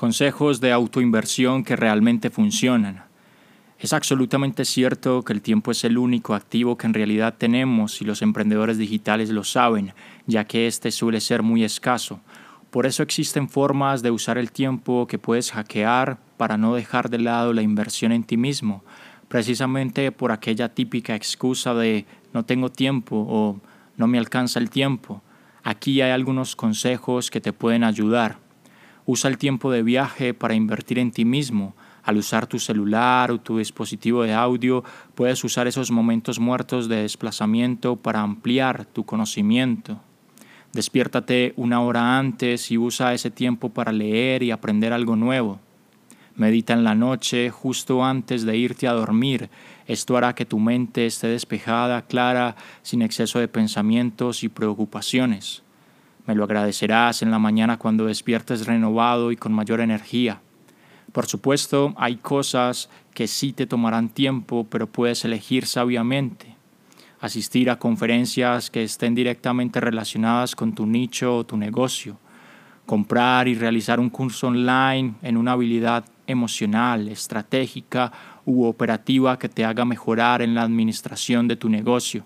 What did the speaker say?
Consejos de autoinversión que realmente funcionan. Es absolutamente cierto que el tiempo es el único activo que en realidad tenemos y los emprendedores digitales lo saben, ya que este suele ser muy escaso. Por eso existen formas de usar el tiempo que puedes hackear para no dejar de lado la inversión en ti mismo, precisamente por aquella típica excusa de no tengo tiempo o no me alcanza el tiempo. Aquí hay algunos consejos que te pueden ayudar. Usa el tiempo de viaje para invertir en ti mismo. Al usar tu celular o tu dispositivo de audio, puedes usar esos momentos muertos de desplazamiento para ampliar tu conocimiento. Despiértate una hora antes y usa ese tiempo para leer y aprender algo nuevo. Medita en la noche justo antes de irte a dormir. Esto hará que tu mente esté despejada, clara, sin exceso de pensamientos y preocupaciones. Me lo agradecerás en la mañana cuando despiertes renovado y con mayor energía. Por supuesto, hay cosas que sí te tomarán tiempo, pero puedes elegir sabiamente. Asistir a conferencias que estén directamente relacionadas con tu nicho o tu negocio. Comprar y realizar un curso online en una habilidad emocional, estratégica u operativa que te haga mejorar en la administración de tu negocio